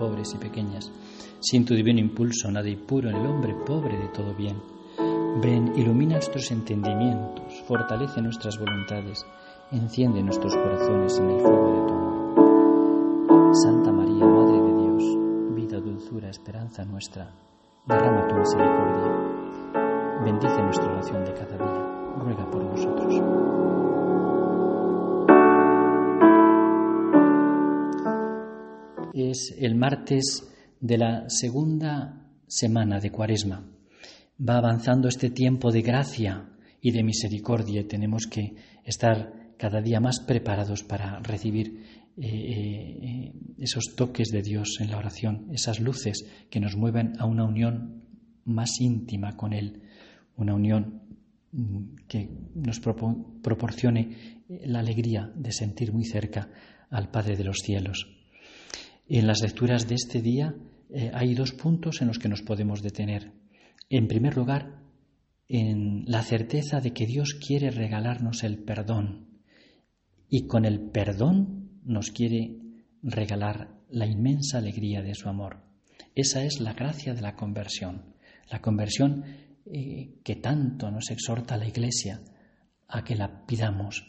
pobres y pequeñas. Sin tu divino impulso, nada puro en el hombre pobre de todo bien. Ven, ilumina nuestros entendimientos, fortalece nuestras voluntades, enciende nuestros corazones en el fuego de tu amor. Santa María, Madre de Dios, vida, dulzura, esperanza nuestra, derrama tu misericordia. Bendice nuestra oración de cada día. Ruega por nosotros. es el martes de la segunda semana de Cuaresma. Va avanzando este tiempo de gracia y de misericordia. Tenemos que estar cada día más preparados para recibir eh, eh, esos toques de Dios en la oración, esas luces que nos mueven a una unión más íntima con Él, una unión mm, que nos proporcione la alegría de sentir muy cerca al Padre de los cielos. En las lecturas de este día eh, hay dos puntos en los que nos podemos detener. En primer lugar, en la certeza de que Dios quiere regalarnos el perdón y con el perdón nos quiere regalar la inmensa alegría de su amor. Esa es la gracia de la conversión, la conversión eh, que tanto nos exhorta la Iglesia a que la pidamos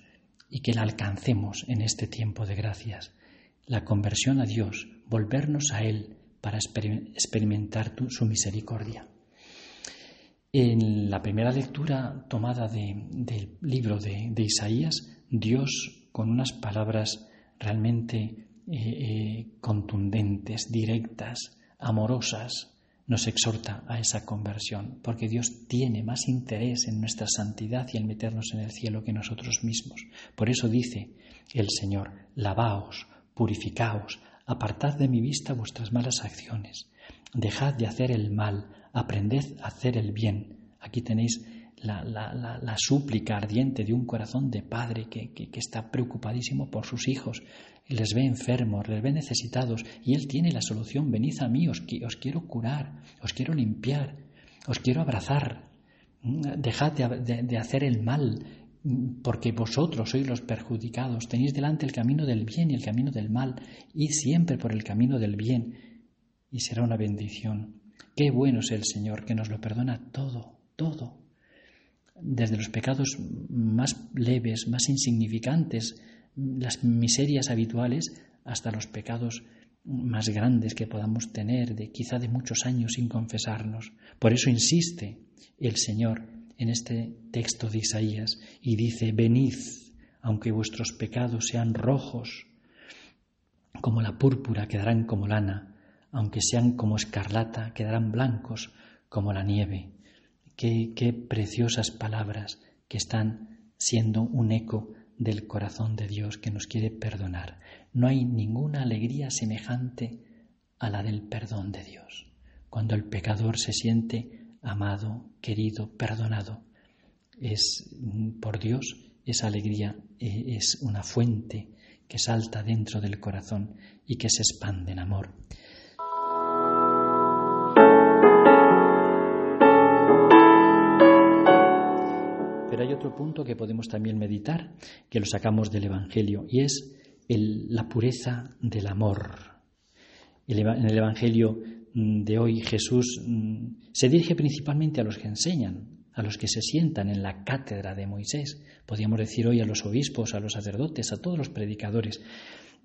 y que la alcancemos en este tiempo de gracias la conversión a Dios, volvernos a Él para experimentar su misericordia. En la primera lectura tomada del libro de, Isaías, Dios, con unas palabras realmente eh, eh, contundentes, directas, amorosas, nos exhorta a esa conversión, porque Dios tiene más interés en nuestra santidad y en meternos en el cielo que nosotros mismos. Por eso dice el Señor, lavaos, Purificaos, apartad de mi vista vuestras malas acciones, dejad de hacer el mal, aprended a hacer el bien. Aquí tenéis la, súplica ardiente de un corazón de padre que, está preocupadísimo por sus hijos, les ve enfermos, les ve necesitados, y Él tiene la solución, venid a mí, os, quiero curar, os quiero limpiar, os quiero abrazar, dejad de hacer el mal, porque vosotros sois los perjudicados, tenéis delante el camino del bien y el camino del mal, y siempre por el camino del bien, y será una bendición. Qué bueno es el Señor, que nos lo perdona todo, todo, desde los pecados más leves, más insignificantes, las miserias habituales, hasta los pecados más grandes que podamos tener, de quizá de muchos años sin confesarnos. Por eso insiste el Señor en este texto de Isaías y dice, venid, aunque vuestros pecados sean rojos como la púrpura, quedarán como lana, aunque sean como escarlata, quedarán blancos como la nieve. Qué, preciosas palabras que están siendo un eco del corazón de Dios que nos quiere perdonar. No hay ninguna alegría semejante a la del perdón de Dios. Cuando el pecador se siente amado, querido, perdonado. Es por Dios esa alegría eh, es una fuente que salta dentro del corazón y que se expande en amor. Otro punto que podemos también meditar, que lo sacamos del Evangelio, y es la pureza del amor. en el Evangelio Mm, de hoy Jesús mm, se dirige principalmente a los que enseñan, a los que se sientan en la cátedra de Moisés, podríamos decir hoy a los obispos, a los sacerdotes, a todos los predicadores,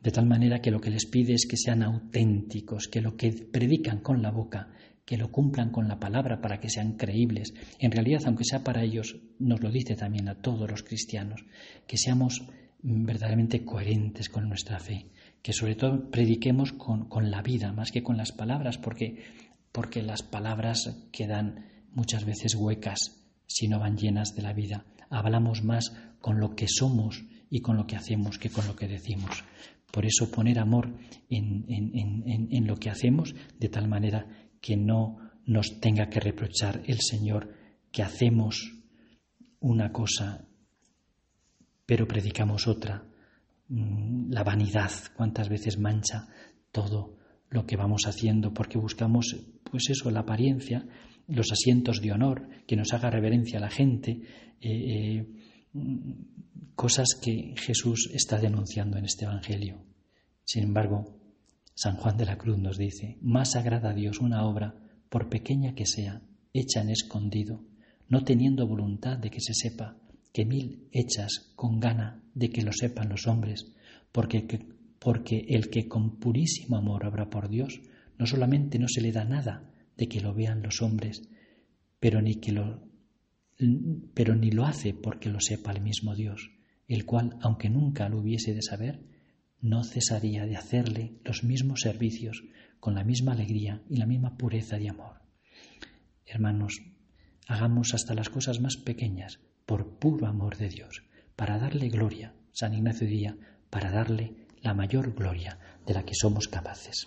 de tal manera que lo que les pide es que sean auténticos, que lo que predican con la boca, que lo cumplan con la palabra para que sean creíbles. En realidad, aunque sea para ellos, nos lo dice también a todos los cristianos, que seamos verdaderamente coherentes con nuestra fe, que sobre todo prediquemos con, la vida más que con las palabras, porque, porque las palabras quedan muchas veces huecas si no van llenas de la vida. Hablamos más con lo que somos y con lo que hacemos que con lo que decimos. Por eso poner amor en, en, lo que hacemos de tal manera que no nos tenga que reprochar el Señor que hacemos una cosa pero predicamos otra Mm, la vanidad, cuántas veces mancha todo lo que vamos haciendo, porque buscamos, pues eso, la apariencia los asientos de honor, que nos haga reverencia la gente, eh, eh, cosas que Jesús está denunciando en este Evangelio. Sin embargo, San Juan de la Cruz nos dice, más agrada a Dios una obra, por pequeña que sea, hecha en escondido, no teniendo voluntad de que se sepa, que mil hechas con gana de que lo sepan los hombres, porque, porque el que con purísimo amor obra por Dios, no solamente no se le da nada de que lo vean los hombres, pero ni que lo pero ni lo hace porque lo sepa el mismo Dios, el cual, aunque nunca lo hubiese de saber, no cesaría de hacerle los mismos servicios con la misma alegría y la misma pureza de amor. Hermanos, hagamos hasta las cosas más pequeñas por puro amor de Dios, para darle gloria, San Ignacio diría, para darle la mayor gloria de la que somos capaces.